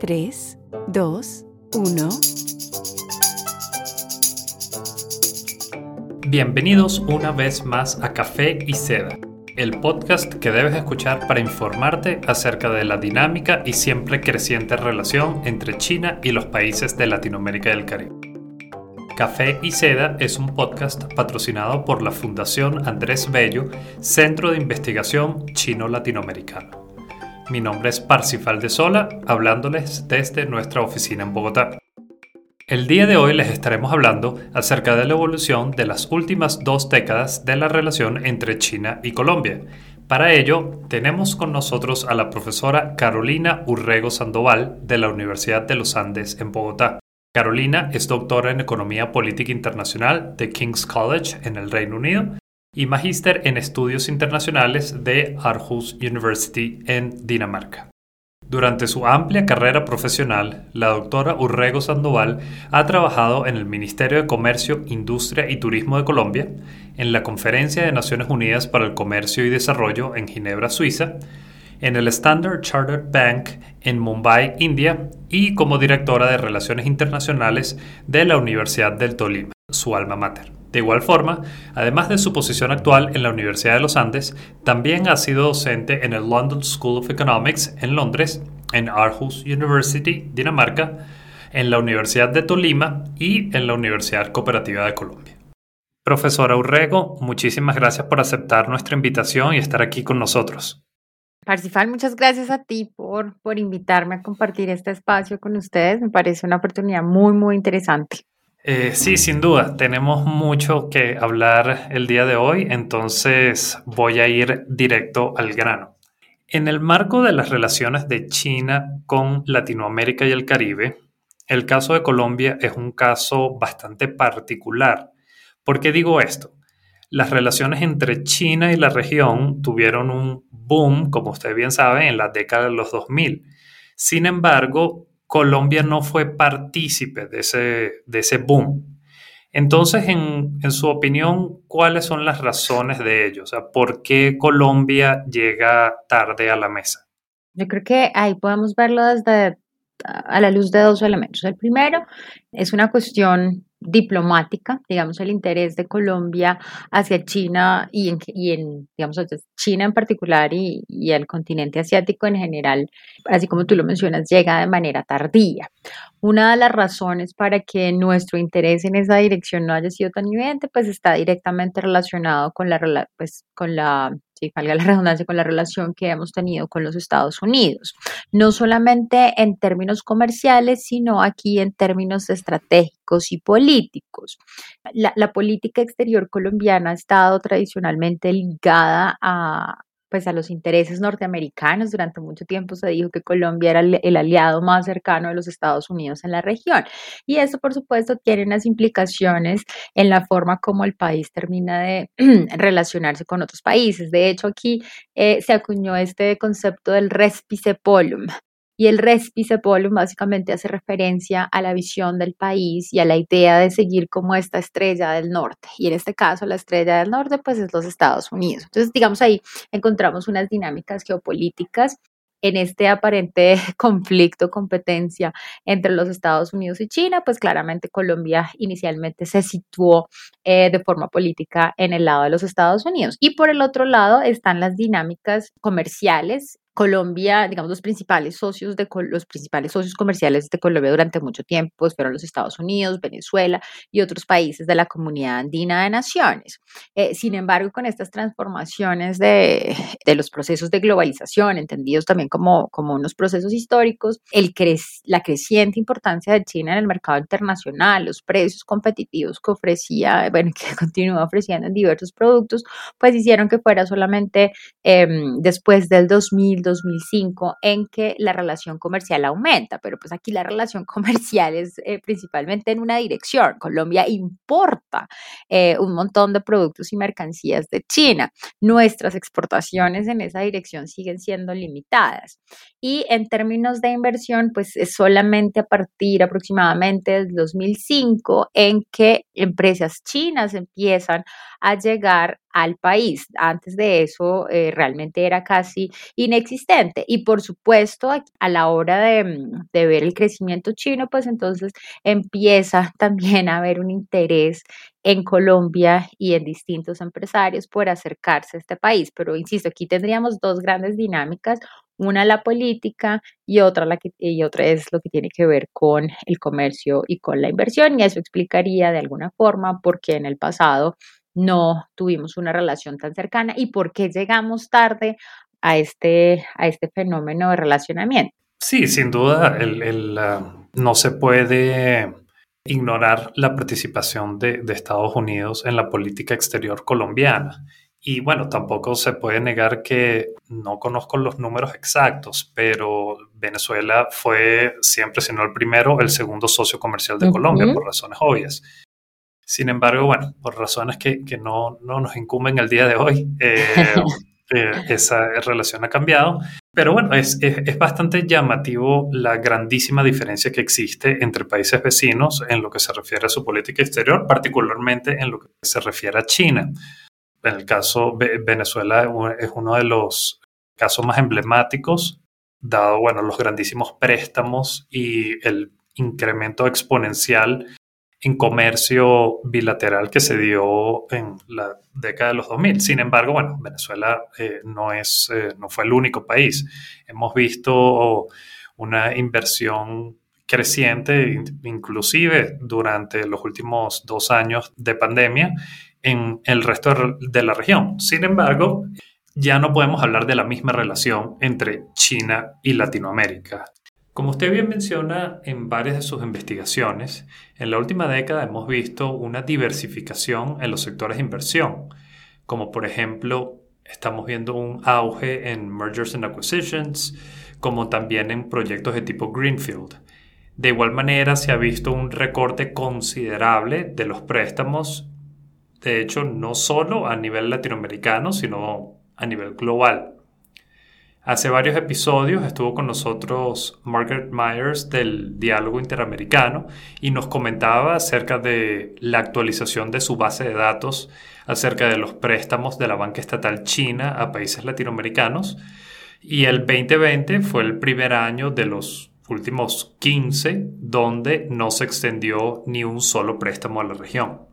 3, 2, 1. Bienvenidos una vez más a Café y Seda, el podcast que debes escuchar para informarte acerca de la dinámica y siempre creciente relación entre China y los países de Latinoamérica y el Caribe. Café y Seda es un podcast patrocinado por la Fundación Andrés Bello, Centro de Investigación Chino-Latinoamericano. Mi nombre es Parsifal de Sola, hablándoles desde nuestra oficina en Bogotá. El día de hoy les estaremos hablando acerca de la evolución de las últimas dos décadas de la relación entre China y Colombia. Para ello, tenemos con nosotros a la profesora Carolina Urrego Sandoval de la Universidad de los Andes en Bogotá. Carolina es doctora en Economía Política Internacional de King's College en el Reino Unido y magíster en estudios internacionales de Aarhus University en Dinamarca. Durante su amplia carrera profesional, la doctora Urrego Sandoval ha trabajado en el Ministerio de Comercio, Industria y Turismo de Colombia, en la Conferencia de Naciones Unidas para el Comercio y Desarrollo en Ginebra, Suiza, en el Standard Chartered Bank en Mumbai, India, y como directora de Relaciones Internacionales de la Universidad del Tolima, su alma mater. De igual forma, además de su posición actual en la Universidad de los Andes, también ha sido docente en el London School of Economics en Londres, en Aarhus University, Dinamarca, en la Universidad de Tolima y en la Universidad Cooperativa de Colombia. Profesora Urrego, muchísimas gracias por aceptar nuestra invitación y estar aquí con nosotros. Parsifal, muchas gracias a ti por, por invitarme a compartir este espacio con ustedes. Me parece una oportunidad muy, muy interesante. Eh, sí, sin duda, tenemos mucho que hablar el día de hoy, entonces voy a ir directo al grano. En el marco de las relaciones de China con Latinoamérica y el Caribe, el caso de Colombia es un caso bastante particular. ¿Por qué digo esto? Las relaciones entre China y la región tuvieron un boom, como usted bien sabe, en la década de los 2000. Sin embargo, Colombia no fue partícipe de ese, de ese boom. Entonces, en, en, su opinión, ¿cuáles son las razones de ello? O sea, ¿por qué Colombia llega tarde a la mesa? Yo creo que ahí podemos verlo desde a la luz de dos elementos. El primero es una cuestión diplomática, digamos, el interés de Colombia hacia China y en, y en digamos, China en particular y, y, el continente asiático en general, así como tú lo mencionas, llega de manera tardía. Una de las razones para que nuestro interés en esa dirección no haya sido tan evidente, pues está directamente relacionado con la, pues, con la si valga la redundancia, con la relación que hemos tenido con los Estados Unidos. No solamente en términos comerciales, sino aquí en términos estratégicos y políticos. La, la política exterior colombiana ha estado tradicionalmente ligada a, pues a los intereses norteamericanos. Durante mucho tiempo se dijo que Colombia era el, aliado más cercano de los Estados Unidos en la región. Y eso, por supuesto, tiene unas implicaciones en la forma como el país termina de relacionarse con otros países. De hecho, aquí eh, se acuñó este concepto del respicepolum, y el respicepolum básicamente hace referencia a la visión del país y a la idea de seguir como esta estrella del norte. Y en este caso, la estrella del norte, pues es los Estados Unidos. Entonces, digamos ahí encontramos unas dinámicas geopolíticas en este aparente conflicto, competencia entre los Estados Unidos y China, pues claramente Colombia inicialmente se situó eh, de forma política en el lado de los Estados Unidos. Y por el otro lado están las dinámicas comerciales Colombia, digamos, los principales socios de los principales socios comerciales de Colombia durante mucho tiempo pues, fueron los Estados Unidos, Venezuela y otros países de la comunidad andina de naciones. Eh, sin embargo, con estas transformaciones de, de, los procesos de globalización, entendidos también como, como unos procesos históricos, el la creciente importancia de China en el mercado internacional, los precios competitivos que ofrecía, bueno, que continúa ofreciendo en diversos productos, pues hicieron que fuera solamente eh, después del 2000 2005 en que la relación comercial aumenta, pero pues aquí la relación comercial es eh, principalmente en una dirección. Colombia importa eh, un montón de productos y mercancías de China. Nuestras exportaciones en esa dirección siguen siendo limitadas. Y en términos de inversión, pues es solamente a partir aproximadamente del 2005 en que empresas chinas empiezan a llegar al país. Antes de eso eh, realmente era casi inexistente. Y por supuesto, a la hora de, mm, de, ver el crecimiento chino, pues entonces empieza también a haber un interés en Colombia y en distintos empresarios por acercarse a este país. Pero insisto, aquí tendríamos dos grandes dinámicas. Una la política y otra, la que, y otra es lo que tiene que ver con el comercio y con la inversión. Y eso explicaría de alguna forma por qué en el pasado no tuvimos una relación tan cercana y por qué llegamos tarde a este, a este fenómeno de relacionamiento. Sí, sin duda, el, ah, no se puede ignorar la participación de, de, Estados Unidos en la política exterior colombiana. Y bueno, tampoco se puede negar que no conozco los números exactos, pero Venezuela fue siempre, si no el primero, el segundo socio comercial de Colombia, por razones obvias. Sin embargo, bueno, por razones que, que no, no, nos incumben el día de hoy, eh, eh, esa relación ha cambiado. Pero bueno, es, es, es, bastante llamativo la grandísima diferencia que existe entre países vecinos en lo que se refiere a su política exterior, particularmente en lo que se refiere a China. En el caso Venezuela es uno de los casos más emblemáticos, dado bueno, los grandísimos préstamos y el incremento exponencial en comercio bilateral que se dio en la década de los 2000. Sin embargo, bueno, Venezuela eh, no, es, eh, no fue el único país. Hemos visto una inversión creciente, inclusive durante los últimos dos años de pandemia, en el resto de la región. Sin embargo, ya no podemos hablar de la misma relación entre China y Latinoamérica. Como usted bien menciona en varias de sus investigaciones, en la última década hemos visto una diversificación en los sectores de inversión, como por ejemplo estamos viendo un auge en mergers and acquisitions, como también en proyectos de tipo Greenfield. De igual manera se ha visto un recorte considerable de los préstamos, de hecho no solo a nivel latinoamericano, sino a nivel global. Hace varios episodios estuvo con nosotros Margaret Myers del Diálogo Interamericano y nos comentaba acerca de la actualización de su base de datos acerca de los préstamos de la banca estatal china a países latinoamericanos. Y el 2020 fue el primer año de los últimos 15 donde no se extendió ni un solo préstamo a la región.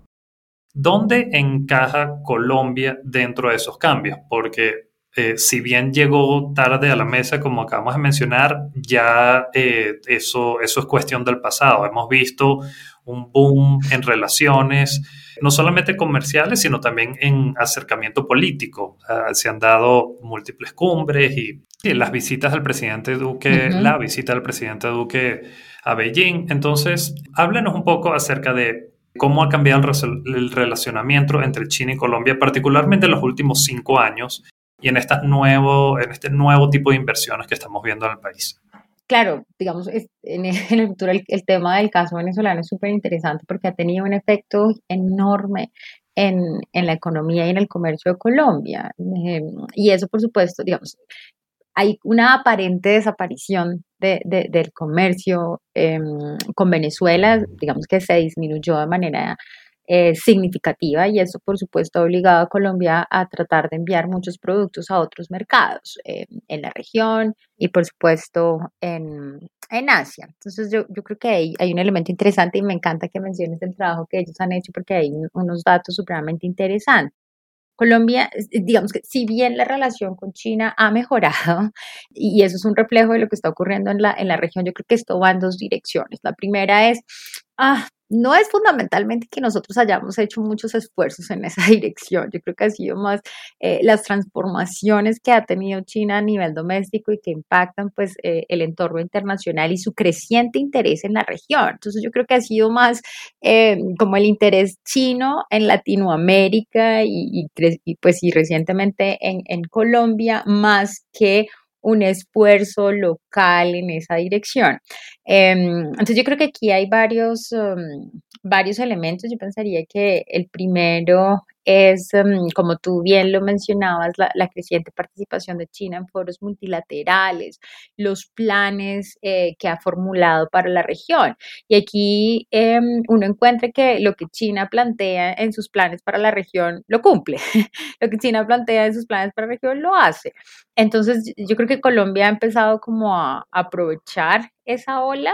¿Dónde encaja Colombia dentro de esos cambios? Porque eh, si bien llegó tarde a la mesa, como acabamos de mencionar, ya eh, eso, eso es cuestión del pasado. Hemos visto un boom en relaciones, no solamente comerciales, sino también en acercamiento político. se han dado múltiples cumbres y, las visitas del presidente Duque, la visita del presidente Duque a Beijing. Entonces, háblenos un poco acerca de cómo ha cambiado el, relacionamiento entre China y Colombia, particularmente en los últimos cinco años, y en, estas nuevo, en este nuevo tipo de inversiones que estamos viendo en el país. Claro, digamos, en el futuro el, tema del caso venezolano es súper interesante porque ha tenido un efecto enorme en, en, la economía y en el comercio de Colombia. Eh, y eso, por supuesto, digamos, hay una aparente desaparición de, de, del comercio eh, con Venezuela, digamos que se disminuyó de manera eh, significativa y eso por supuesto ha obligado a Colombia a tratar de enviar muchos productos a otros mercados eh, en la región y por supuesto en, en Asia. Entonces yo, yo creo que hay, hay, un elemento interesante y me encanta que menciones el trabajo que ellos han hecho porque hay unos datos supremamente interesantes. Colombia, digamos que si bien la relación con China ha mejorado, y eso es un reflejo de lo que está ocurriendo en la, en la región, yo creo que esto va en dos direcciones. La primera es, ah, no es fundamentalmente que nosotros hayamos hecho muchos esfuerzos en esa dirección. Yo creo que ha sido más eh, las transformaciones que ha tenido China a nivel doméstico y que impactan pues eh, el entorno internacional y su creciente interés en la región. Entonces yo creo que ha sido más eh, como el interés chino en Latinoamérica y, pues y recientemente en, en Colombia más que un esfuerzo local en esa dirección. Em, entonces yo creo que aquí hay varios, um, varios elementos. Yo pensaría que el primero es, em, como tú bien lo mencionabas, la, creciente participación de China en foros multilaterales, los planes eh, que ha formulado para la región. Y aquí em, uno encuentra que lo que China plantea en sus planes para la región lo cumple, lo que China plantea en sus planes para la región lo hace. Entonces, yo creo que Colombia ha empezado como a aprovechar esa ola.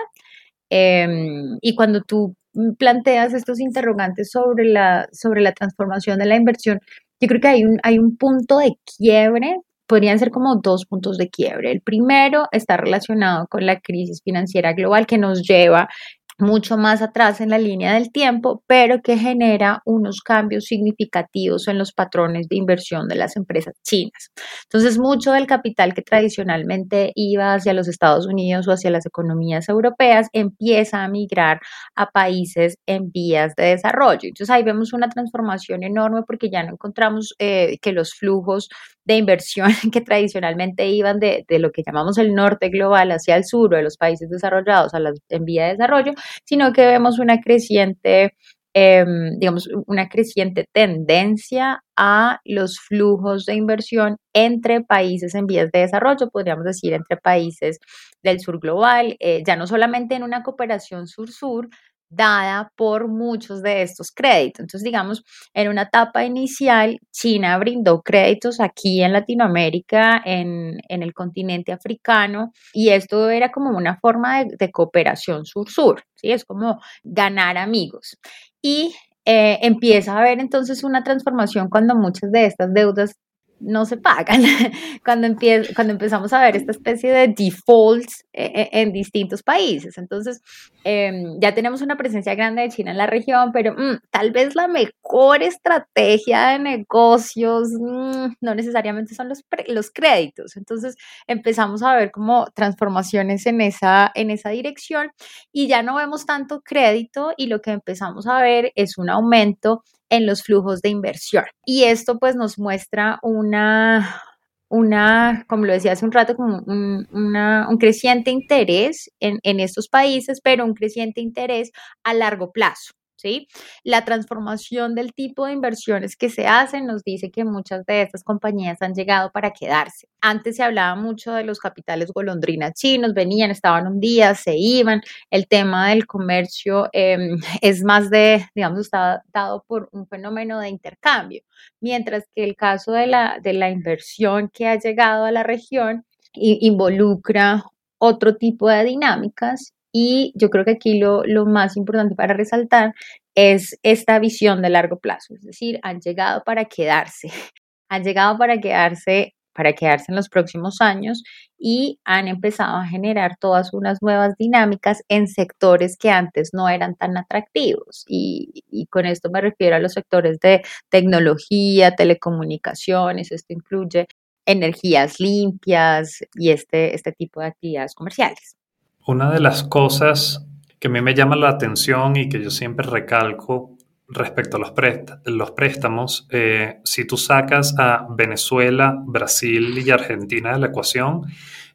Em, y cuando tú planteas estos interrogantes sobre la, sobre la transformación de la inversión, yo creo que hay un, hay un punto de quiebre, podrían ser como dos puntos de quiebre. El primero está relacionado con la crisis financiera global que nos lleva mucho más atrás en la línea del tiempo, pero que genera unos cambios significativos en los patrones de inversión de las empresas chinas. Entonces, mucho del capital que tradicionalmente iba hacia los Estados Unidos o hacia las economías europeas empieza a migrar a países en vías de desarrollo. Entonces, ahí vemos una transformación enorme porque ya no encontramos eh, que los flujos de inversión que tradicionalmente iban de, de, lo que llamamos el norte global hacia el sur o de los países desarrollados a las en vía de desarrollo, sino que vemos una creciente, em, digamos, una creciente tendencia a los flujos de inversión entre países en vías de desarrollo, podríamos decir, entre países del sur global, eh, ya no solamente en una cooperación sur-sur, dada por muchos de estos créditos. Entonces, digamos, en una etapa inicial, China brindó créditos aquí en Latinoamérica, en, el continente africano, y esto era como una forma de, cooperación sur-sur, ¿sí? Es como ganar amigos. Y eh, empieza a haber entonces una transformación cuando muchas de estas deudas no se pagan. cuando, cuando empezamos a ver esta especie de defaults eh, eh, en, distintos países. Entonces, em, ya tenemos una presencia grande de China en la región, pero mm, tal vez la mejor estrategia de negocios mm, no necesariamente son los, los créditos. Entonces, empezamos a ver como transformaciones en esa, en esa dirección y ya no vemos tanto crédito y lo que empezamos a ver es un aumento en los flujos de inversión. Y esto pues nos muestra una, una, como lo decía hace un rato, como un, un creciente interés en, en estos países, pero un creciente interés a largo plazo. La transformación del tipo de inversiones que se hacen nos dice que muchas de estas compañías han llegado para quedarse. Antes se hablaba mucho de los capitales golondrinas chinos, venían, estaban un día, se iban. El tema del comercio em, es más de, digamos, está dado por un fenómeno de intercambio, mientras que el caso de la, de la inversión que ha llegado a la región involucra otro tipo de dinámicas y yo creo que aquí lo, lo, más importante para resaltar es esta visión de largo plazo, es decir, han llegado para quedarse, han llegado para quedarse para quedarse en los próximos años y han empezado a generar todas unas nuevas dinámicas en sectores que antes no eran tan atractivos. Y, con esto me refiero a los sectores de tecnología, telecomunicaciones, esto incluye energías limpias y este, este tipo de actividades comerciales. Una de las cosas que a mí me llama la atención y que yo siempre recalco respecto a los, los préstamos, eh, si tú sacas a Venezuela, Brasil y Argentina de la ecuación,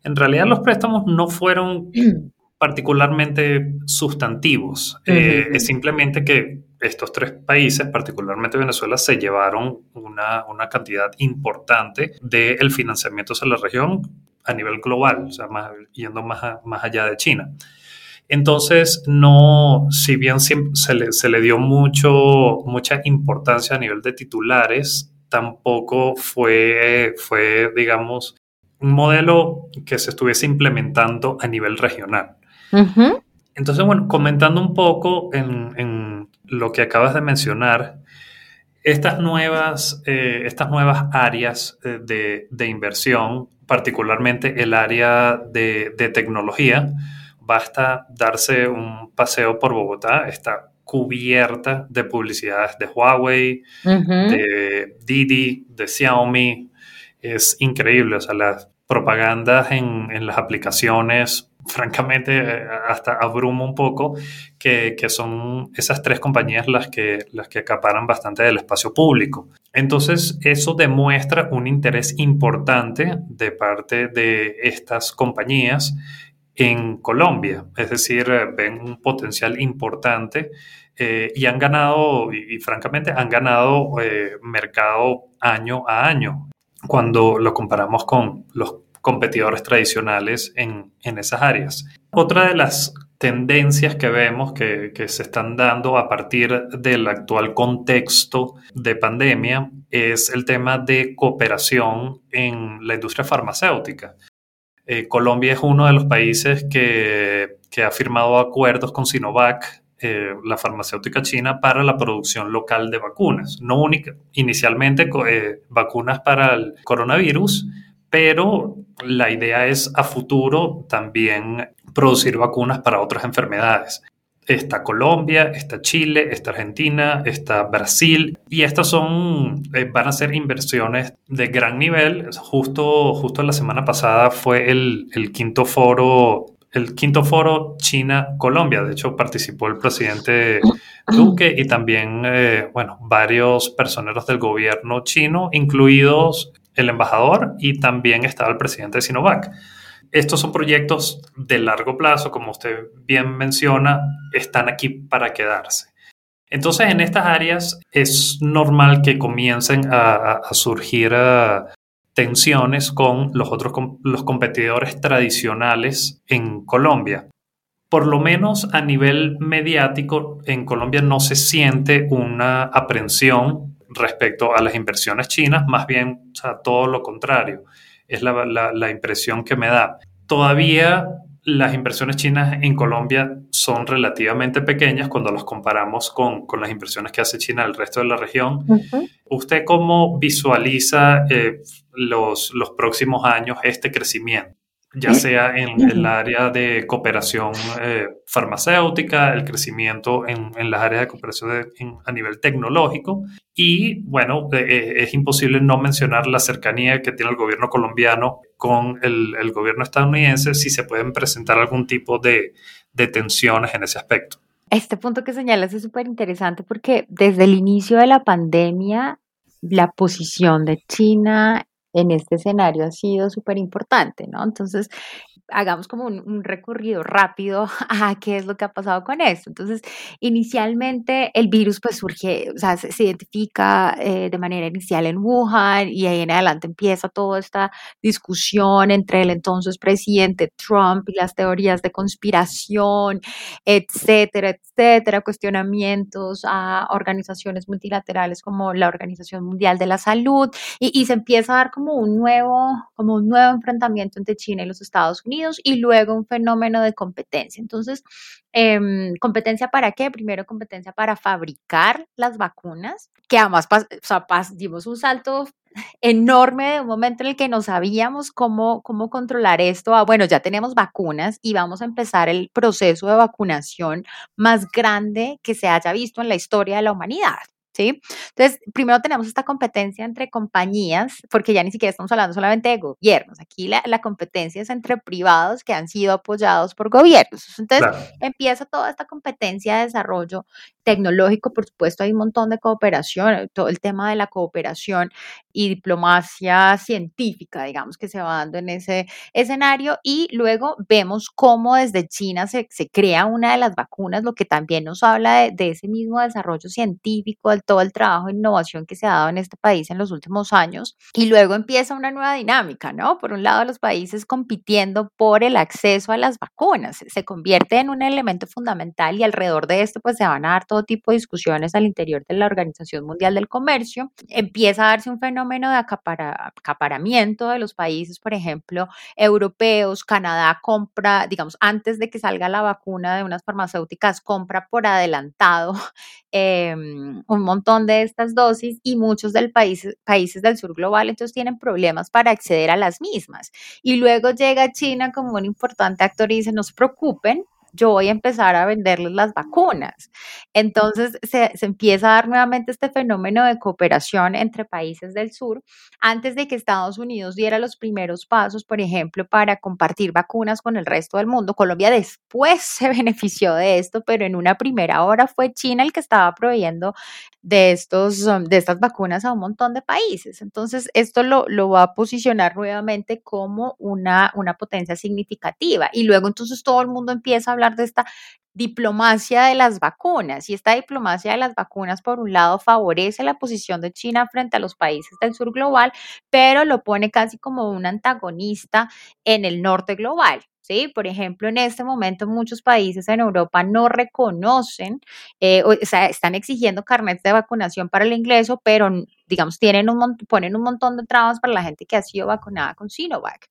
en realidad los préstamos no fueron particularmente sustantivos. Eh, es simplemente que estos tres países, particularmente Venezuela, se llevaron una, una cantidad importante del financiamiento hacia la región a nivel global, o sea, más, yendo más, más allá de China. Entonces, no, si bien se le, se le, dio mucho, mucha importancia a nivel de titulares, tampoco fue, fue, digamos, un modelo que se estuviese implementando a nivel regional. Entonces, bueno, comentando un poco en, en, lo que acabas de mencionar, estas nuevas, eh, estas nuevas áreas eh, de, de inversión particularmente el área de, tecnología. Basta darse un paseo por Bogotá, está cubierta de publicidades de Huawei, de Didi, de Xiaomi. Es increíble, o sea, las propagandas en, en las aplicaciones francamente eh, hasta abruma un poco que, son esas tres compañías las que, las que acaparan bastante del espacio público. Entonces, eso demuestra un interés importante de parte de estas compañías en Colombia, es decir, ven un potencial importante y han ganado, y, francamente han ganado mercado año a año cuando lo comparamos con los competidores tradicionales en, en esas áreas. Otra de las tendencias que vemos que, que, se están dando a partir del actual contexto de pandemia es el tema de cooperación en la industria farmacéutica. Eh, Colombia es uno de los países que, que ha firmado acuerdos con Sinovac, eh, la farmacéutica china, para la producción local de vacunas. No única, inicialmente eh, vacunas para el coronavirus, pero la idea es a futuro también producir vacunas para otras enfermedades. Está Colombia, está Chile, está Argentina, está Brasil y estas son, eh, van a ser inversiones de gran nivel. Justo, justo la semana pasada fue el, quinto foro el quinto foro China-Colombia. De hecho, participó el presidente Duque y también, eh, bueno, varios personeros del gobierno chino, incluidos el embajador y también estaba el presidente de Sinovac. Estos son proyectos de largo plazo, como usted bien menciona, están aquí para quedarse. Entonces, en estas áreas es normal que comiencen a, surgir uh, tensiones con los otros los competidores tradicionales en Colombia. Por lo menos a nivel mediático, en Colombia no se siente una aprensión respecto a las inversiones chinas, más bien todo lo contrario. Es la, impresión que me da. Todavía las inversiones chinas en Colombia son relativamente pequeñas cuando las comparamos con, las inversiones que hace China en el resto de la región. ¿Usted cómo visualiza eh, los, los próximos años este crecimiento? Ya sea en el área de cooperación eh, farmacéutica, el crecimiento en, en, las áreas de cooperación a nivel tecnológico. Y bueno, eh, eh, es imposible no mencionar la cercanía que tiene el gobierno colombiano con el, el gobierno estadounidense si se pueden presentar algún tipo de, de tensiones en ese aspecto. Este punto que señalas es súper interesante porque desde el inicio de la pandemia, la posición de China en este escenario ha sido súper importante, ¿no? Entonces, hagamos como un, recorrido rápido a qué es lo que ha pasado con esto. Entonces, inicialmente el virus pues surge, o sea, se, identifica eh, de manera inicial en Wuhan y ahí en adelante empieza toda esta discusión entre el entonces presidente Trump y las teorías de conspiración, etcétera, etcétera, cuestionamientos a organizaciones multilaterales como la Organización Mundial de la Salud y, y se empieza a dar como un nuevo, como un nuevo enfrentamiento entre China y los Estados Unidos y luego un fenómeno de competencia. Entonces, em, ¿competencia para qué? Primero, competencia para fabricar las vacunas, que además dimos un salto enorme de un momento en el que no sabíamos cómo, cómo controlar esto. Bueno, ya tenemos vacunas y vamos a empezar el proceso de vacunación más grande que se haya visto en la historia de la humanidad. Entonces, primero tenemos esta competencia entre compañías, porque ya ni siquiera estamos hablando solamente de gobiernos, aquí la, competencia es entre privados que han sido apoyados por gobiernos. Entonces, empieza toda esta competencia de desarrollo tecnológico, por supuesto, hay un montón de cooperación, todo el tema de la cooperación y diplomacia científica, digamos, que se va dando en ese escenario. Y luego vemos cómo desde China se, crea una de las vacunas, lo que también nos habla de, de ese mismo desarrollo científico, del todo el trabajo e innovación que se ha dado en este país en los últimos años. Y luego empieza una nueva dinámica, ¿no? Por un lado, los países compitiendo por el acceso a las vacunas. Se convierte en un elemento fundamental y alrededor de esto, pues se van a dar todo tipo de discusiones al interior de la Organización Mundial del Comercio. Empieza a darse un fenómeno de acaparamiento de los países, por ejemplo, europeos. Canadá compra, digamos, antes de que salga la vacuna de unas farmacéuticas, compra por adelantado em, un montón de estas dosis y muchos del país, países del sur global entonces tienen problemas para acceder a las mismas. Y luego llega China como un importante actor y dice, no se preocupen, yo voy a empezar a venderles las vacunas. Entonces se, se, empieza a dar nuevamente este fenómeno de cooperación entre países del sur antes de que Estados Unidos diera los primeros pasos, por ejemplo, para compartir vacunas con el resto del mundo. Colombia después se benefició de esto, pero en una primera hora fue China el que estaba proveyendo de, estos, um, de estas vacunas a un montón de países. Entonces, esto lo, lo va a posicionar nuevamente como una, una potencia significativa. Y luego entonces todo el mundo empieza a hablar de esta diplomacia de las vacunas. Y esta diplomacia de las vacunas, por un lado, favorece la posición de China frente a los países del sur global, pero lo pone casi como un antagonista en el norte global. ¿Sí? Por ejemplo, en este momento muchos países en Europa no reconocen, eh, o, sea, están exigiendo carnets de vacunación para el ingreso, pero digamos, tienen un, ponen un montón de trabas para la gente que ha sido vacunada con Sinovac.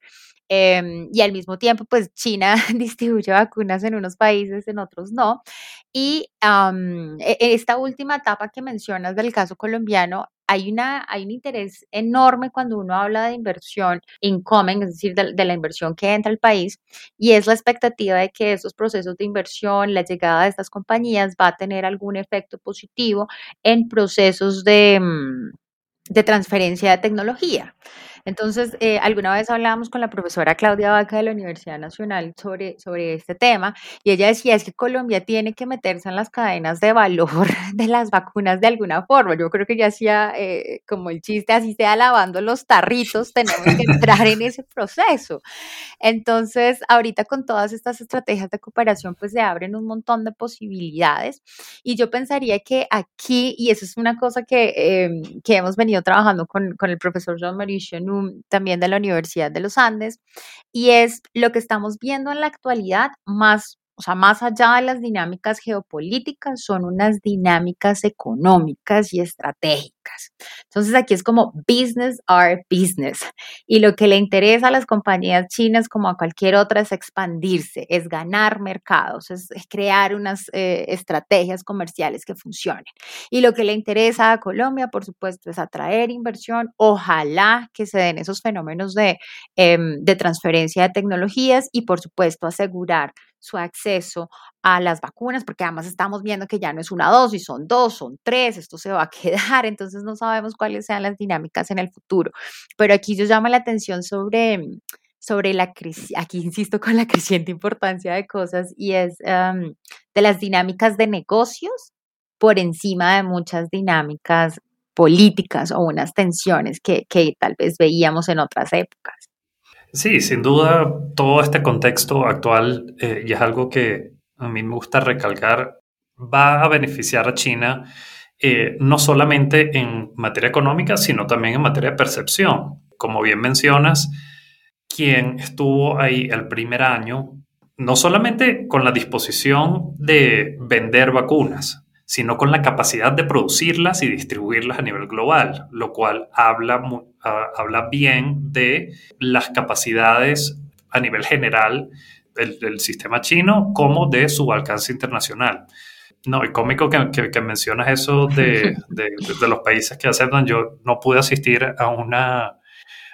Em, y al mismo tiempo, pues China distribuye vacunas en unos países, en otros no. Y e, esta última etapa que mencionas del caso colombiano, hay, una, hay un interés enorme cuando uno habla de inversión incoming, es decir, de, la inversión que entra al país, y es la expectativa de que estos procesos de inversión, la llegada de estas compañías va a tener algún efecto positivo en procesos de, mm, de transferencia de tecnología. Entonces, eh, alguna vez hablábamos con la profesora Claudia Vaca de la Universidad Nacional sobre, sobre este tema y ella decía es que Colombia tiene que meterse en las cadenas de valor de las vacunas de alguna forma. Yo creo que ya hacía eh, como el chiste, así sea lavando los tarritos, tenemos que entrar en ese proceso. Entonces, ahorita con todas estas estrategias de cooperación, pues se abren un montón de posibilidades y yo pensaría que aquí, y eso es una cosa que, em, que hemos venido trabajando con, con el profesor Jean-Marie también de la Universidad de los Andes, y es lo que estamos viendo en la actualidad más o sea, más allá de las dinámicas geopolíticas, son unas dinámicas económicas y estratégicas. Entonces aquí es como business are business. Y lo que le interesa a las compañías chinas como a cualquier otra es expandirse, es ganar mercados, es, crear unas eh, estrategias comerciales que funcionen. Y lo que le interesa a Colombia, por supuesto, es atraer inversión. Ojalá que se den esos fenómenos de, em, de transferencia de tecnologías y, por supuesto, asegurar su acceso a las vacunas, porque además estamos viendo que ya no es una dosis, son dos, son tres, esto se va a quedar, entonces no sabemos cuáles sean las dinámicas en el futuro. Pero aquí yo llamo la atención sobre, sobre la aquí insisto con la creciente importancia de cosas y es de las dinámicas de negocios por encima de muchas dinámicas políticas o unas tensiones que, que tal vez veíamos en otras épocas. Sí, sin duda, todo este contexto actual, eh, y es algo que a mí me gusta recalcar, va a beneficiar a China eh, no solamente en materia económica, sino también en materia de percepción. Como bien mencionas, quien estuvo ahí el primer año, no solamente con la disposición de vender vacunas, sino con la capacidad de producirlas y distribuirlas a nivel global, lo cual habla, habla bien de las capacidades a nivel general del, sistema chino como de su alcance internacional. No, y cómico que, que, mencionas eso de, de, de, los países que aceptan. Yo no pude asistir a una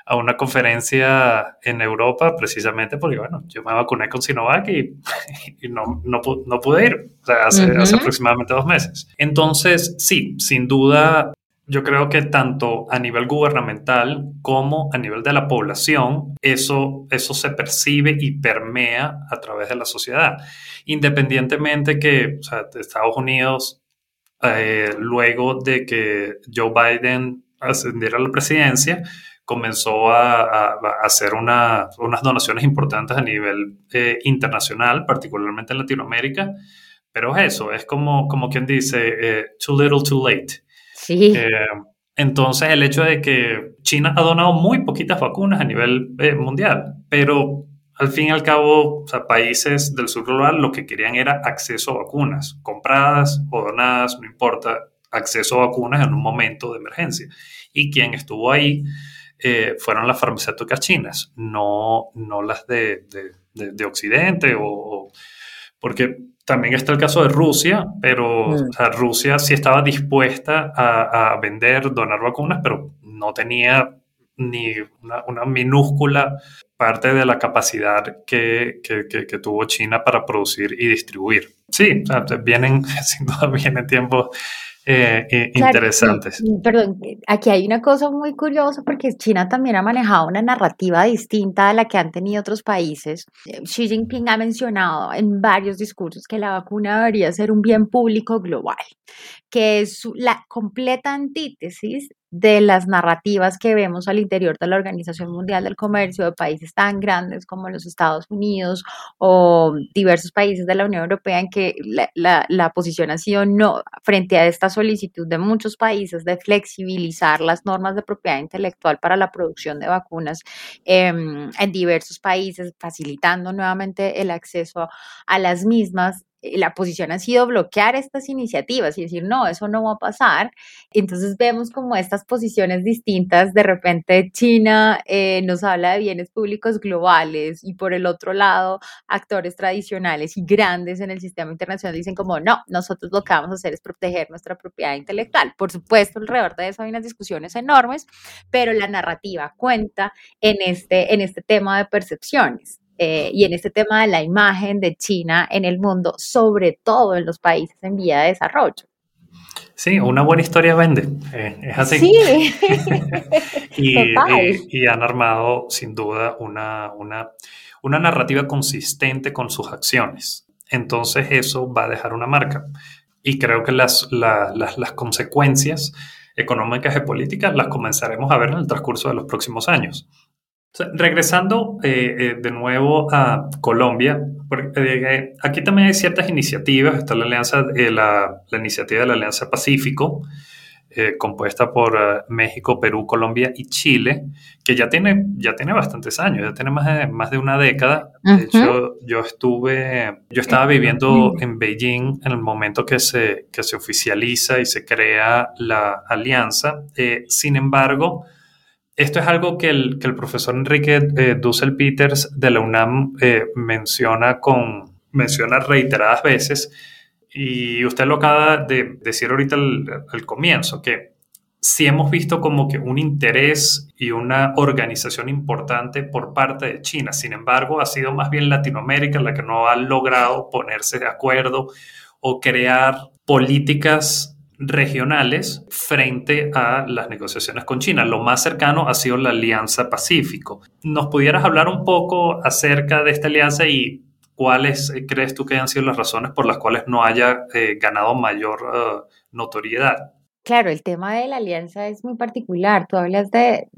a una conferencia en Europa precisamente porque, bueno, yo me vacuné con Sinovac y, no, no, no, pude ir hace, hace aproximadamente dos meses. Entonces, sí, sin duda, yo creo que tanto a nivel gubernamental como a nivel de la población, eso, eso se percibe y permea a través de la sociedad. Independientemente que Estados Unidos, eh, luego de que Joe Biden ascendiera a la presidencia, comenzó a, hacer unas donaciones importantes a nivel eh, internacional, particularmente en Latinoamérica. Pero es eso, es como, como quien dice, eh, too little, too late. Sí. Eh, entonces, el hecho de que China ha donado muy poquitas vacunas a nivel mundial, pero al fin y al cabo, países del sur global lo que querían era acceso a vacunas, compradas o donadas, no importa, acceso a vacunas en un momento de emergencia. Y quien estuvo ahí eh, fueron las farmacéuticas chinas, no, no las de, de, Occidente, o, porque también está el caso de Rusia, pero mm. Rusia sí estaba dispuesta a, a, vender, donar vacunas, pero no tenía ni una, minúscula parte de la capacidad que, que, tuvo China para producir y distribuir. Sí, vienen, sin duda, vienen tiempos eh, interesantes. Perdón, aquí hay una cosa muy curiosa porque China también ha manejado una narrativa distinta a la que han tenido otros países. Eh, Xi Jinping ha mencionado en varios discursos que la vacuna debería ser un bien público global, que es la completa antítesis de las narrativas que vemos al interior de la Organización Mundial del Comercio de países tan grandes como los Estados Unidos o diversos países de la Unión Europea en que la, posición ha sido no frente a esta solicitud de muchos países de flexibilizar las normas de propiedad intelectual para la producción de vacunas em, en diversos países, facilitando nuevamente el acceso a las mismas la posición ha sido bloquear estas iniciativas y decir, no, eso no va a pasar. Entonces vemos como estas posiciones distintas, de repente China eh, nos habla de bienes públicos globales y por el otro lado actores tradicionales y grandes en el sistema internacional dicen como, no, nosotros lo que vamos a hacer es proteger nuestra propiedad intelectual. Por supuesto, alrededor de eso hay unas discusiones enormes, pero la narrativa cuenta en este, en este tema de percepciones. Eh, y en este tema de la imagen de China en el mundo, sobre todo en los países en vía de desarrollo. Sí, una buena historia vende, eh, es así. Sí. y, y, han armado sin duda una, una, una narrativa consistente con sus acciones. Entonces eso va a dejar una marca. Y creo que las, las, las consecuencias económicas y políticas las comenzaremos a ver en el transcurso de los próximos años regresando eh, eh, de nuevo a Colombia, porque, eh, aquí también hay ciertas iniciativas. Está la, alianza, la, la, iniciativa de la Alianza Pacífico, compuesta por México, Perú, Colombia y Chile, que ya tiene, ya tiene bastantes años, ya tiene más de, más de una década. De hecho, yo estuve, yo estaba viviendo en Beijing en el momento que se, que se oficializa y se crea la alianza. sin embargo, esto es algo que el, profesor Enrique eh, Dussel Peters de la UNAM eh, menciona, con, menciona reiteradas veces, y usted lo acaba de decir ahorita al, comienzo, que sí hemos visto como que un interés y una organización importante por parte de China. Sin embargo, ha sido más bien Latinoamérica la que no ha logrado ponerse de acuerdo o crear políticas regionales frente a las negociaciones con China. Lo más cercano ha sido la Alianza Pacífico. ¿Nos pudieras hablar un poco acerca de esta alianza y cuáles eh, crees tú que han sido las razones por las cuales no haya eh, ganado mayor eh, notoriedad? Claro, el tema de la alianza es muy particular. Tú hablas de,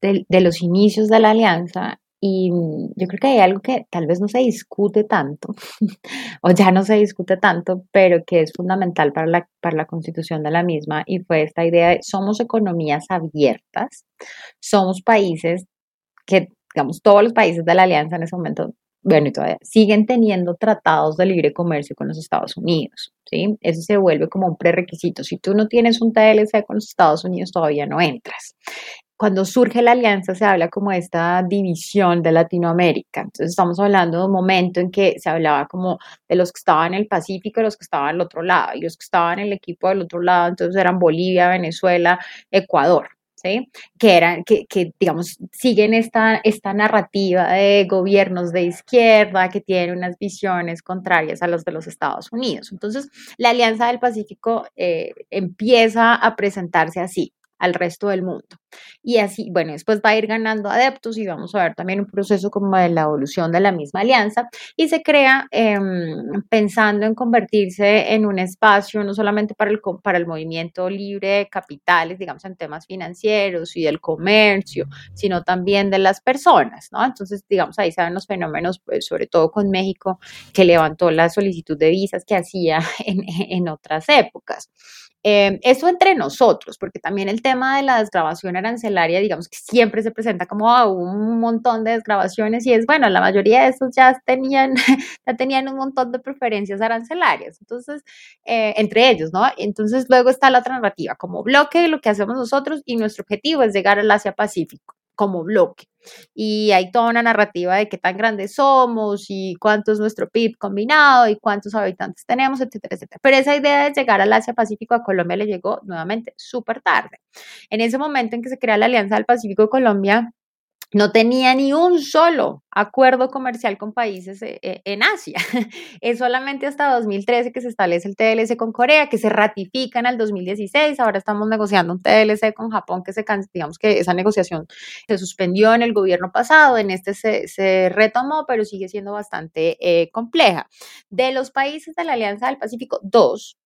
de los inicios de la alianza y mm, yo creo que hay algo que tal vez no se discute tanto, o ya no se discute tanto, pero que es fundamental para la, para la constitución de la misma, y fue esta idea de somos economías abiertas, somos países que, digamos, todos los países de la alianza en ese momento, bueno, y todavía siguen teniendo tratados de libre comercio con los Estados Unidos, ¿sí? Eso se vuelve como un prerequisito. Si tú no tienes un TLC con los Estados Unidos, todavía no entras cuando surge la alianza se habla como esta división de Latinoamérica. Entonces estamos hablando de un momento en que se hablaba como de los que estaban en el Pacífico y los que estaban al otro lado. Y los que estaban en el equipo del otro lado, entonces eran Bolivia, Venezuela, Ecuador. ¿Sí? Que eran, que, que, digamos, siguen esta, esta narrativa de gobiernos de izquierda que tienen unas visiones contrarias a las de los Estados Unidos. Entonces, la Alianza del Pacífico eh, empieza a presentarse así al resto del mundo. Y así, bueno, después va a ir ganando adeptos y vamos a ver también un proceso como de la evolución de la misma alianza y se crea em, pensando en convertirse en un espacio no solamente para el, para el movimiento libre de capitales, digamos, en temas financieros y del comercio, sino también de las personas, ¿no? Entonces, digamos, ahí saben los fenómenos, pues, sobre todo con México, que levantó la solicitud de visas que hacía en, en otras épocas. Eh, eso entre nosotros, porque también el tema de la desgrabación arancelaria, digamos que siempre se presenta como ah, un montón de desgrabaciones y es, bueno, la mayoría de esos ya tenían, ya tenían un montón de preferencias arancelarias, entonces, eh, entre ellos, ¿no? Entonces luego está la otra narrativa, como bloque, lo que hacemos nosotros y nuestro objetivo es llegar al Asia Pacífico. Como bloque. Y hay toda una narrativa de qué tan grandes somos y cuánto es nuestro PIB combinado y cuántos habitantes tenemos, etcétera, etcétera. Pero esa idea de llegar al Asia-Pacífico a Colombia le llegó nuevamente súper tarde. En ese momento en que se crea la Alianza del Pacífico de Colombia, no tenía ni un solo acuerdo comercial con países eh, eh, en Asia. Es solamente hasta 2013 que se establece el TLC con Corea, que se ratifica en el 2016. Ahora estamos negociando un TLC con Japón, que se, digamos que esa negociación se suspendió en el gobierno pasado, en este se, retomó, pero sigue siendo bastante eh, compleja. De los países de la Alianza del Pacífico, dos,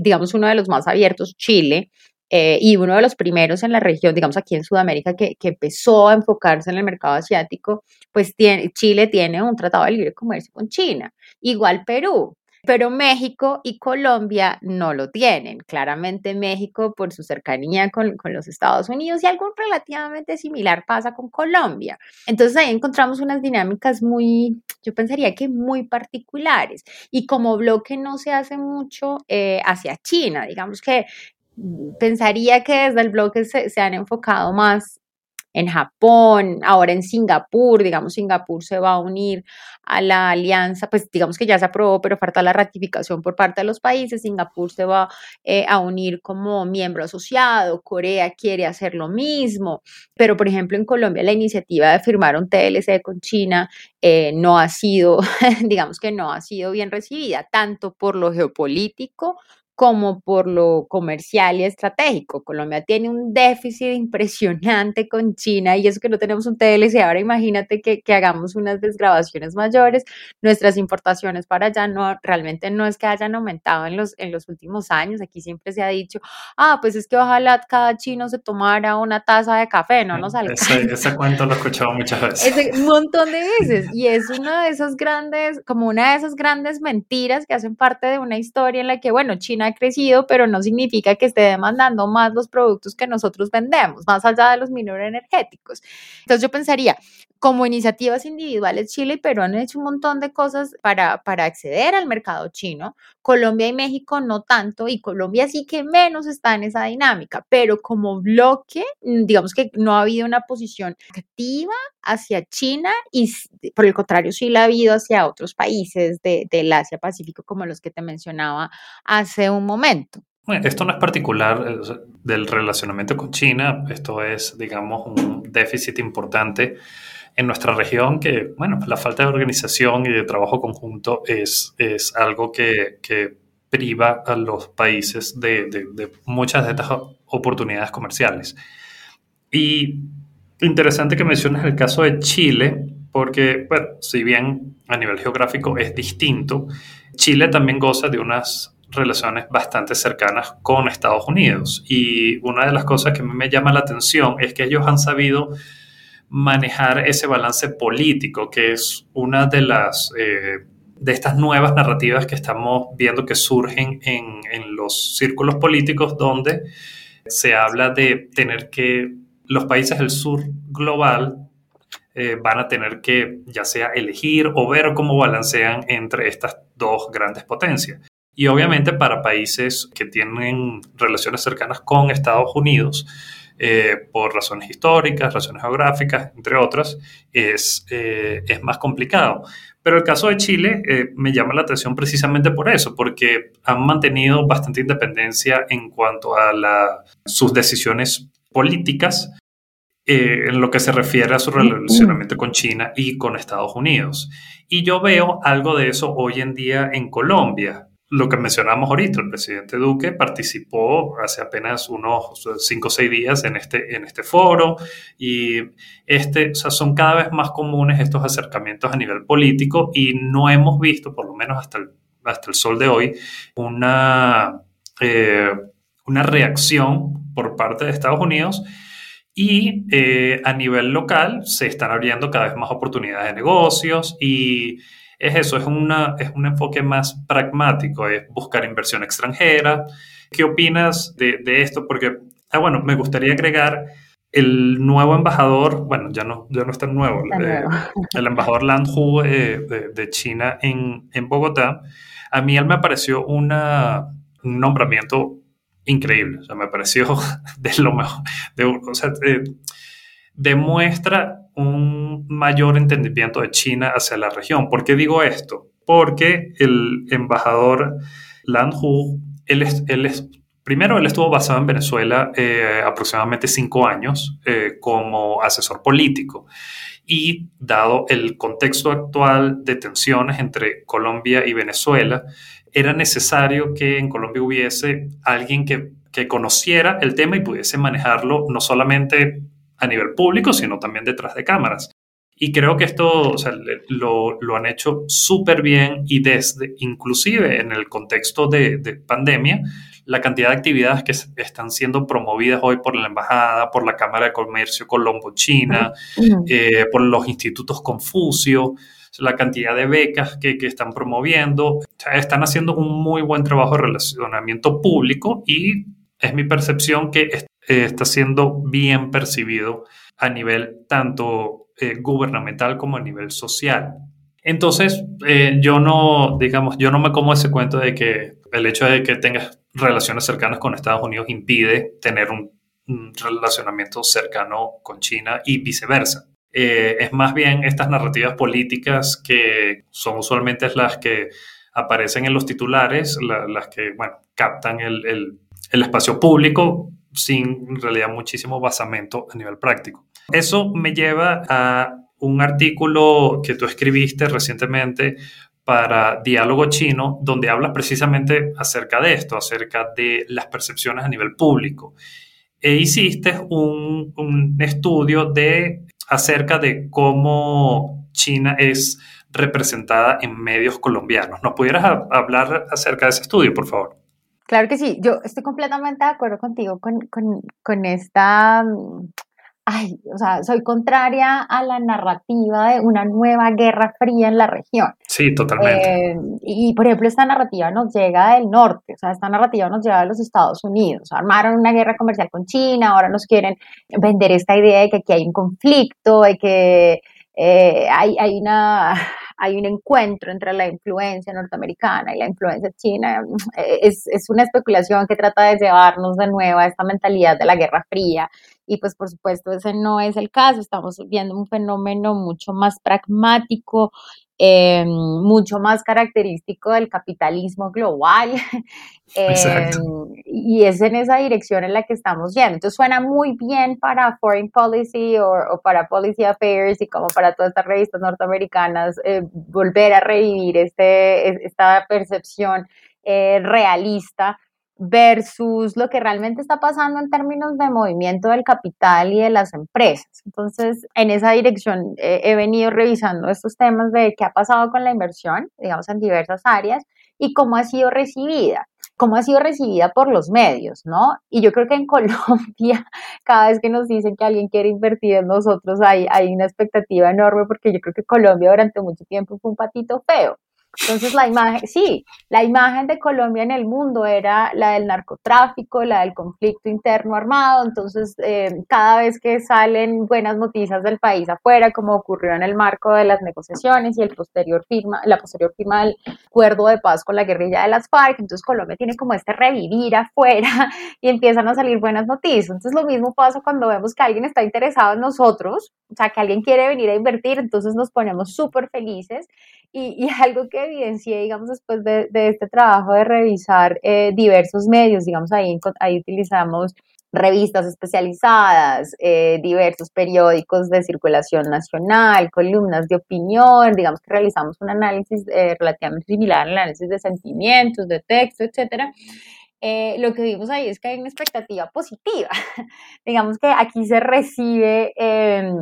digamos uno de los más abiertos, Chile, eh, y uno de los primeros en la región, digamos aquí en Sudamérica, que, que empezó a enfocarse en el mercado asiático, pues tiene, Chile tiene un tratado de libre comercio con China, igual Perú. Pero México y Colombia no lo tienen. Claramente México por su cercanía con, con los Estados Unidos y algo relativamente similar pasa con Colombia. Entonces ahí encontramos unas dinámicas muy, yo pensaría que muy particulares. Y como bloque no se hace mucho eh, hacia China. Digamos que pensaría que desde el bloque se, se, han enfocado más en Japón, ahora en Singapur, digamos, Singapur se va a unir a la alianza, pues digamos que ya se aprobó, pero falta la ratificación por parte de los países, Singapur se va eh, a unir como miembro asociado, Corea quiere hacer lo mismo, pero por ejemplo en Colombia la iniciativa de firmar un TLC con China eh, no ha sido, digamos que no ha sido bien recibida, tanto por lo geopolítico como por lo comercial y estratégico. Colombia tiene un déficit impresionante con China y eso que no tenemos un TLC. Ahora imagínate que, que, hagamos unas desgrabaciones mayores. Nuestras importaciones para allá no, realmente no es que hayan aumentado en los, en los últimos años. Aquí siempre se ha dicho, ah, pues es que ojalá cada chino se tomara una taza de café, no nos alcanza. Ese, ese cuento lo he escuchado muchas veces. Un montón de veces. Y es una de esas grandes, como una de esas grandes mentiras que hacen parte de una historia en la que, bueno, China crecido, pero no significa que esté demandando más los productos que nosotros vendemos, más allá de los energéticos. Entonces yo pensaría, como iniciativas individuales, Chile y Perú han hecho un montón de cosas para, para acceder al mercado chino. Colombia y México no tanto, y Colombia sí que menos está en esa dinámica, pero como bloque, mm, digamos que no ha habido una posición activa hacia China y por el contrario sí la ha habido hacia otros países de, del Asia Pacífico como los que te mencionaba hace un momento. Bueno, esto no es particular eh, del relacionamiento con China, esto es, digamos, un déficit importante en nuestra región que, bueno, la falta de organización y de trabajo conjunto es, es algo que, que priva a los países de, de, muchas de estas oportunidades comerciales. Y interesante que menciones el caso de Chile, porque, bueno, si bien a nivel geográfico es distinto, Chile también goza de unas relaciones bastante cercanas con Estados Unidos. Y una de las cosas que me llama la atención es que ellos han sabido manejar ese balance político, que es una de las... Eh, de estas nuevas narrativas que estamos viendo que surgen en, en, los círculos políticos donde se habla de tener que los países del sur global eh, van a tener que ya sea elegir o ver cómo balancean entre estas dos grandes potencias. Y obviamente para países que tienen relaciones cercanas con Estados Unidos, eh, por razones históricas, razones geográficas, entre otras, es, eh, es más complicado. Pero el caso de Chile eh, me llama la atención precisamente por eso, porque han mantenido bastante independencia en cuanto a la, sus decisiones políticas en lo que se refiere a su relacionamiento con China y con Estados Unidos. Y yo veo algo de eso hoy en día en Colombia lo que mencionamos ahorita, el presidente Duque participó hace apenas unos cinco o seis días en este, en este foro y este, son cada vez más comunes estos acercamientos a nivel político y no hemos visto, por lo menos hasta el, hasta el sol de hoy, una, eh, una reacción por parte de Estados Unidos y eh, a nivel local se están abriendo cada vez más oportunidades de negocios y es eso, es, una, es un enfoque más pragmático, es buscar inversión extranjera. ¿Qué opinas de, de esto? Porque, ah, bueno, me gustaría agregar el nuevo embajador, bueno, ya no, ya no está nuevo, eh, el embajador Lan Hu eh, de, de, China en, en, Bogotá, a mí él me pareció una, un nombramiento increíble, o sea, me pareció de lo mejor, de, o sea, demuestra un mayor entendimiento de China hacia la región. ¿Por qué digo esto? Porque el embajador Lan Hu, él es, primero, él estuvo basado en Venezuela eh, aproximadamente cinco años eh, como asesor político y dado el contexto actual de tensiones entre Colombia y Venezuela, era necesario que en Colombia hubiese alguien que, que conociera el tema y pudiese manejarlo no solamente a nivel público, sino también detrás de cámaras. Y creo que esto lo, lo, han hecho súper bien y desde, inclusive en el contexto de, de, pandemia, la cantidad de actividades que están siendo promovidas hoy por la Embajada, por la Cámara de Comercio Colombo-China, eh, por los institutos Confucio, la cantidad de becas que, que están promoviendo, están haciendo un muy buen trabajo de relacionamiento público y es mi percepción que eh, está siendo bien percibido a nivel tanto eh, gubernamental como a nivel social. Entonces, eh, yo no, digamos, yo no me como ese cuento de que el hecho de que tengas relaciones cercanas con Estados Unidos impide tener un, relacionamiento cercano con China y viceversa. es más bien estas narrativas políticas que son usualmente las que aparecen en los titulares, las que, bueno, captan el, el, el espacio público sin en realidad muchísimo basamento a nivel práctico. Eso me lleva a un artículo que tú escribiste recientemente para Diálogo Chino, donde hablas precisamente acerca de esto, acerca de las percepciones a nivel público. E hiciste un, un estudio de, acerca de cómo China es representada en medios colombianos. ¿Nos pudieras hablar acerca de ese estudio, por favor? Claro que sí, yo estoy completamente de acuerdo contigo con, con, con esta, mm, ay, o sea, soy contraria a la narrativa de una nueva guerra fría en la región. Sí, totalmente. Eh, y, por ejemplo, esta narrativa nos llega del norte, o sea, esta narrativa nos llega de los Estados Unidos. Armaron una guerra comercial con China, ahora nos quieren vender esta idea de que aquí hay un conflicto, de que eh, hay, hay una hay un encuentro entre la influencia norteamericana y la influencia china. Eh, es, es, una especulación que trata de llevarnos de nuevo a esta mentalidad de la Guerra Fría. Y pues por supuesto ese no es el caso. Estamos viendo un fenómeno mucho más pragmático, eh, mucho más característico del capitalismo global. Eh, y es en esa dirección en la que estamos yendo. Entonces suena muy bien para Foreign Policy o, para Policy Affairs y como para todas estas revistas norteamericanas eh, volver a revivir este, esta percepción realista versus lo que realmente está pasando en términos de movimiento del capital y de las empresas. Entonces, en esa dirección he venido revisando estos temas de qué ha pasado con la inversión, digamos, en diversas áreas y cómo ha sido recibida cómo ha sido recibida por los medios, ¿no? Y yo creo que en Colombia, cada vez que nos dicen que alguien quiere invertir en nosotros, hay, hay una expectativa enorme porque yo creo que Colombia durante mucho tiempo fue un patito feo. Entonces la imagen, sí, la imagen de Colombia en el mundo era la del narcotráfico, la del conflicto interno armado. Entonces eh, cada vez que salen buenas noticias del país afuera, como ocurrió en el marco de las negociaciones y el posterior firma, la posterior firma del acuerdo de paz con la guerrilla de las FARC, entonces Colombia tiene como este revivir afuera y empiezan a salir buenas noticias. Entonces lo mismo pasa cuando vemos que alguien está interesado en nosotros, o sea, que alguien quiere venir a invertir, entonces nos ponemos súper felices y, algo que evidencié, digamos, después de, este trabajo de revisar eh, diversos medios, digamos, ahí, ahí utilizamos revistas especializadas, eh, diversos periódicos de circulación nacional, columnas de opinión, digamos que realizamos un análisis eh, relativamente similar al análisis de sentimientos, de texto, etcétera. Eh, lo que vimos ahí es que hay una expectativa positiva. Digamos que aquí se recibe em,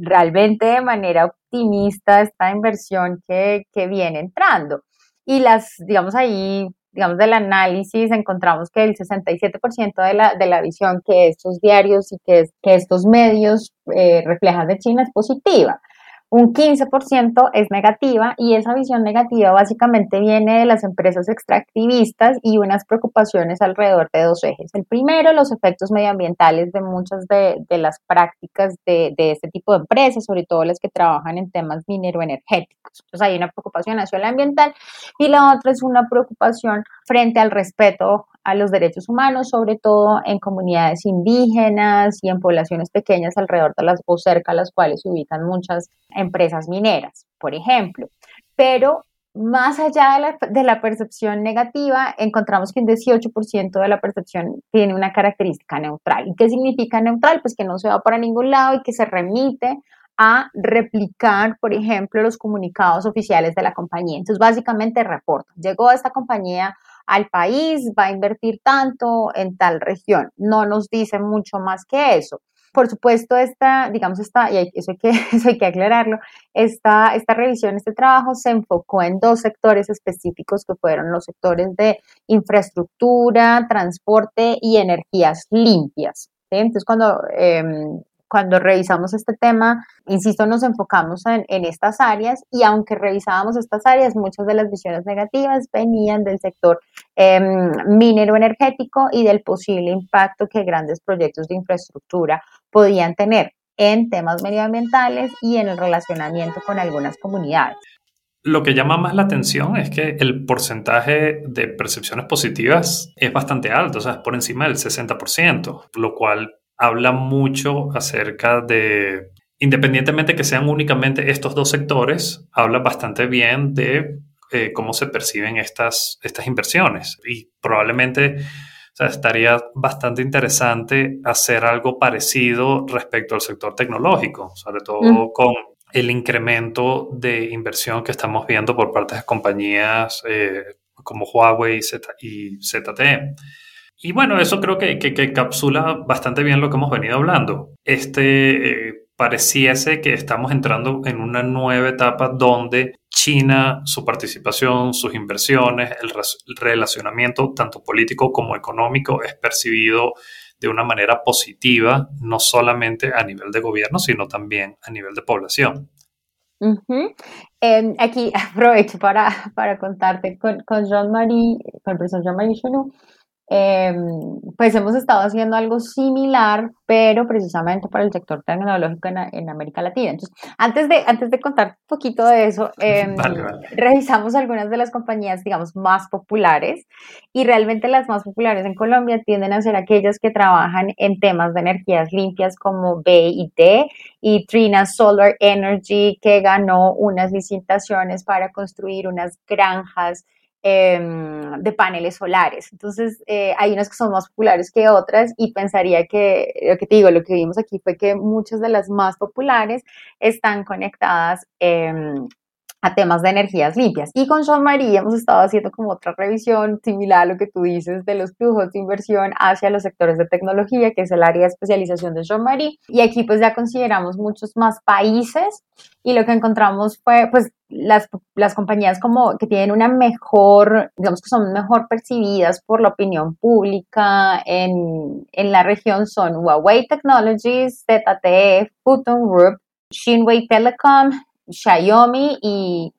realmente de manera optimista esta inversión que, viene entrando. Y las, digamos ahí, digamos del análisis, encontramos que el 67% de la, de la visión que estos diarios y que, que estos medios eh, reflejan de China es positiva un 15% es negativa y esa visión negativa básicamente viene de las empresas extractivistas y unas preocupaciones alrededor de dos ejes. El primero, los efectos medioambientales de muchas de, las prácticas de, este tipo de empresas, sobre todo las que trabajan en temas mineroenergéticos. Entonces hay una preocupación nacional ambiental y la otra es una preocupación frente al respeto a los derechos humanos, sobre todo en comunidades indígenas y en poblaciones pequeñas alrededor de las o cerca a las cuales se ubican muchas empresas mineras, por ejemplo. Pero más allá de la, de la, percepción negativa, encontramos que un 18% de la percepción tiene una característica neutral. ¿Y qué significa neutral? Pues que no se va para ningún lado y que se remite a replicar, por ejemplo, los comunicados oficiales de la compañía. Entonces, básicamente reporta, llegó esta compañía al país, va a invertir tanto en tal región. No nos dice mucho más que eso. Por supuesto, esta, digamos, esta, y eso hay que, eso hay que aclararlo, esta, esta revisión, este trabajo se enfocó en dos sectores específicos que fueron los sectores de infraestructura, transporte y energías limpias. Entonces, cuando em, cuando revisamos este tema, insisto, nos enfocamos en, estas áreas y aunque revisábamos estas áreas, muchas de las visiones negativas venían del sector em, minero energético y del posible impacto que grandes proyectos de infraestructura podían tener en temas medioambientales y en el relacionamiento con algunas comunidades. Lo que llama más la atención es que el porcentaje de percepciones positivas es bastante alto, o sea, es por encima del 60%, lo cual habla mucho acerca de, independientemente que sean únicamente estos dos sectores, habla bastante bien de eh, cómo se perciben estas, estas inversiones. Y probablemente estaría bastante interesante hacer algo parecido respecto al sector tecnológico, sobre todo mm. con el incremento de inversión que estamos viendo por parte de compañías eh, como Huawei y ZTE. Y bueno, eso creo que, que, capsula bastante bien lo que hemos venido hablando. Este eh, pareciese que estamos entrando en una nueva etapa donde China, su participación, sus inversiones, el relacionamiento tanto político como económico es percibido de una manera positiva, no solamente a nivel de gobierno, sino también a nivel de población. Em, aquí aprovecho para, para contarte con, con Jean-Marie, con el profesor Jean-Marie Em, pues hemos estado haciendo algo similar, pero precisamente para el sector tecnológico en, América Latina. Entonces, antes de, antes de contar un poquito de eso, em, revisamos algunas de las compañías, digamos, más populares y realmente las más populares en Colombia tienden a ser aquellas que trabajan en temas de energías limpias como BIT y Trina Solar Energy, que ganó unas licitaciones para construir unas granjas Em, de paneles solares. Entonces, eh, hay unas que son más populares que otras y pensaría que, lo que te digo, lo que vimos aquí fue que muchas de las más populares están conectadas em, a temas de energías limpias. Y con Jean Marie hemos estado haciendo como otra revisión similar a lo que tú dices de los flujos de inversión hacia los sectores de tecnología, que es el área de especialización de Jean Marie. Y aquí pues ya consideramos muchos más países y lo que encontramos fue pues las, las compañías como que tienen una mejor, digamos que son mejor percibidas por la opinión pública en, en la región son Huawei Technologies, ZTE, Futon Group, Shinwei Telecom, Xiaomi y,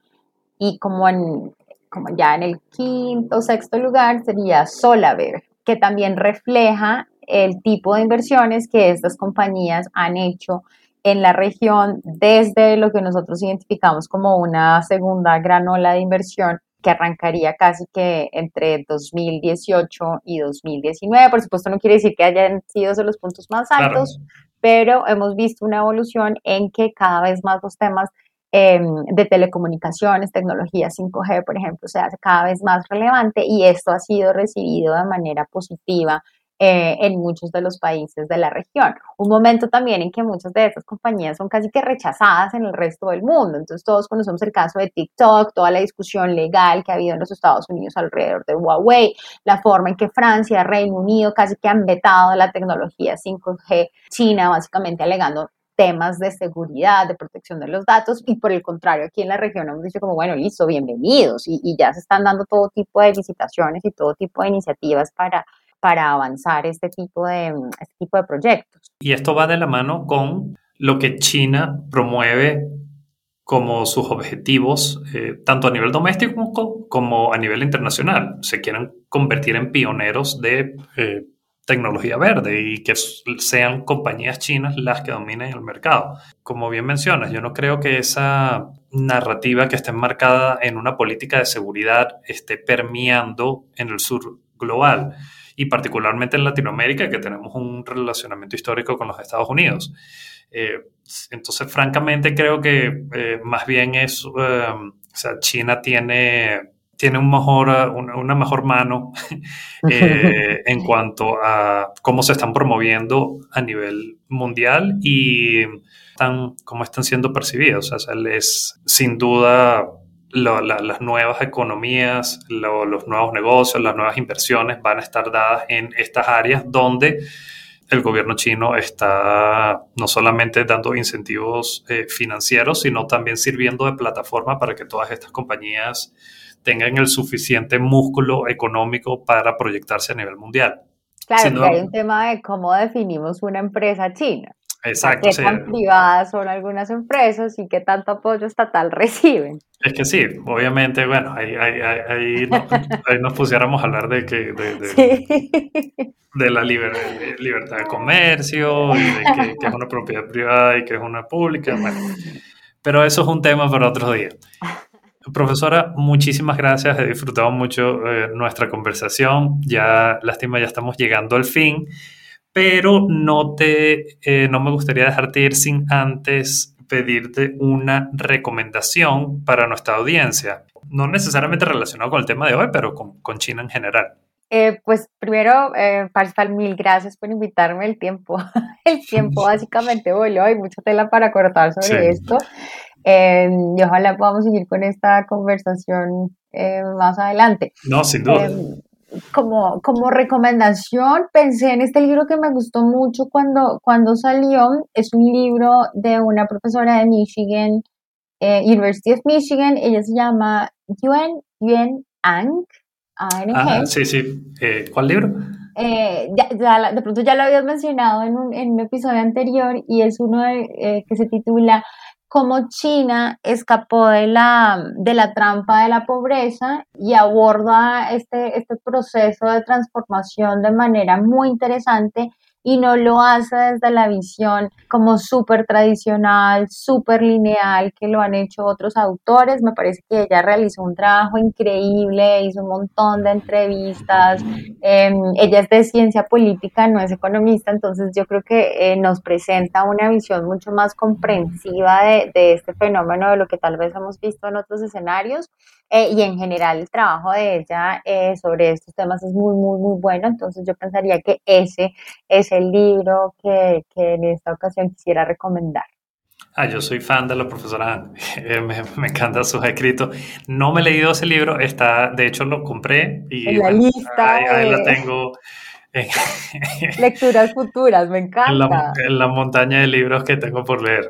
y como, en, como ya en el quinto o sexto lugar sería Solaver, que también refleja el tipo de inversiones que estas compañías han hecho en la región desde lo que nosotros identificamos como una segunda gran ola de inversión que arrancaría casi que entre 2018 y 2019. Por supuesto, no quiere decir que hayan sido los puntos más altos, pero hemos visto una evolución en que cada vez más los temas Em, de telecomunicaciones, tecnología 5G, por ejemplo, se hace cada vez más relevante y esto ha sido recibido de manera positiva eh, en muchos de los países de la región. Un momento también en que muchas de estas compañías son casi que rechazadas en el resto del mundo. Entonces todos conocemos el caso de TikTok, toda la discusión legal que ha habido en los Estados Unidos alrededor de Huawei, la forma en que Francia, Reino Unido casi que han vetado la tecnología 5G, China básicamente alegando temas de seguridad, de protección de los datos, y por el contrario, aquí en la región hemos dicho como, bueno, listo, bienvenidos, y, ya se están dando todo tipo de licitaciones y todo tipo de iniciativas para, para avanzar este tipo, de, este tipo de proyectos. Y esto va de la mano con lo que China promueve como sus objetivos, eh, tanto a nivel doméstico como, a nivel internacional. Se quieren convertir en pioneros de eh, tecnología verde y que sean compañías chinas las que dominen el mercado. Como bien mencionas, yo no creo que esa narrativa que esté enmarcada en una política de seguridad esté permeando en el sur global y particularmente en Latinoamérica, que tenemos un relacionamiento histórico con los Estados Unidos. Eh, entonces, francamente, creo que eh, más bien es, eh, o sea, China tiene, tiene una, mejor mano en cuanto a cómo se están promoviendo a nivel mundial y cómo están siendo percibidos. O sea, es sin duda las nuevas economías, los nuevos negocios, las nuevas inversiones van a estar dadas en estas áreas donde el gobierno chino está no solamente dando incentivos eh, financieros, sino también sirviendo de plataforma para que todas estas compañías tengan el suficiente músculo económico para proyectarse a nivel mundial. Claro, hay un tema de cómo definimos una empresa china. Exacto. Tan privadas son algunas empresas y qué tanto apoyo estatal reciben. Es que sí, obviamente, bueno, ahí, ahí, ahí, nos, pusiéramos a hablar de que de, de, la libertad de comercio y de que, es una propiedad privada y que es una pública. Bueno, pero eso es un tema para otro día. Profesora, muchísimas gracias. He disfrutado mucho eh, nuestra conversación. Ya, lástima, ya estamos llegando al fin pero no, te, eh, no me gustaría dejarte ir sin antes pedirte una recomendación para nuestra audiencia, no necesariamente relacionado con el tema de hoy, pero con, con China en general. Eh, pues primero, eh, mil gracias por invitarme el tiempo. el tiempo básicamente voló, hay mucha tela para cortar sobre esto. Em, y ojalá podamos seguir con esta conversación eh, más adelante. No, sin duda. Como, como recomendación, pensé en este libro que me gustó mucho cuando, cuando salió. Es un libro de una profesora de Michigan, eh, University of Michigan. Ella se llama Yuen, Yuen Ang. Ah, sí, sí. Eh, ¿Cuál libro? Eh, ya, de pronto ya lo habías mencionado en un, en un episodio anterior y es uno de, que se titula cómo China escapó de la, de la trampa de la pobreza y aborda este, este proceso de transformación de manera muy interesante y no lo hace desde la visión como súper tradicional, súper lineal que lo han hecho otros autores. Me parece que ella realizó un trabajo increíble, hizo un montón de entrevistas. Em, ella es de ciencia política, no es economista, entonces yo creo que eh, nos presenta una visión mucho más comprensiva de, de este fenómeno de lo que tal vez hemos visto en otros escenarios. Eh, y en general el trabajo de ella eh, sobre estos temas es muy, muy, muy bueno. Entonces yo pensaría que ese es el libro que, que en esta ocasión quisiera recomendar. Ah, yo soy fan de la profesora eh, me, me, encanta sus escritos. No me he leído ese libro, está, de hecho lo compré y en la lista ahí, la tengo. Lecturas futuras, me encanta. en la montaña de libros que tengo por leer.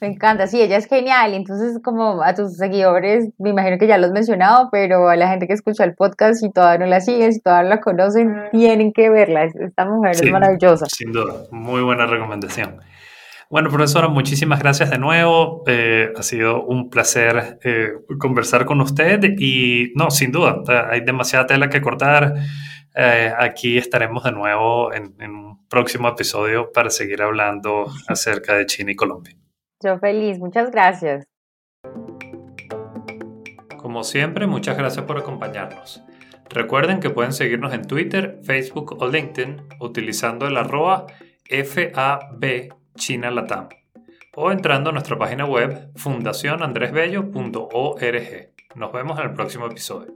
Me encanta, sí, ella es genial. Entonces, como a tus seguidores, me imagino que ya lo has mencionado, pero a la gente que escucha el podcast, si todavía no la siguen, si todavía no la conocen, tienen que verla. Esta mujer es maravillosa. Sin duda, muy buena recomendación. Bueno, profesora, muchísimas gracias de nuevo. Eh, ha sido un placer eh, conversar con usted y no, sin duda, hay demasiada tela que cortar. Eh, aquí estaremos de nuevo en un próximo episodio para seguir hablando acerca de China y Colombia. Yo feliz, muchas gracias. Como siempre, muchas gracias por acompañarnos. Recuerden que pueden seguirnos en Twitter, Facebook o LinkedIn utilizando el arroba FAB o entrando a nuestra página web fundacionandresbello.org. Nos vemos en el próximo episodio.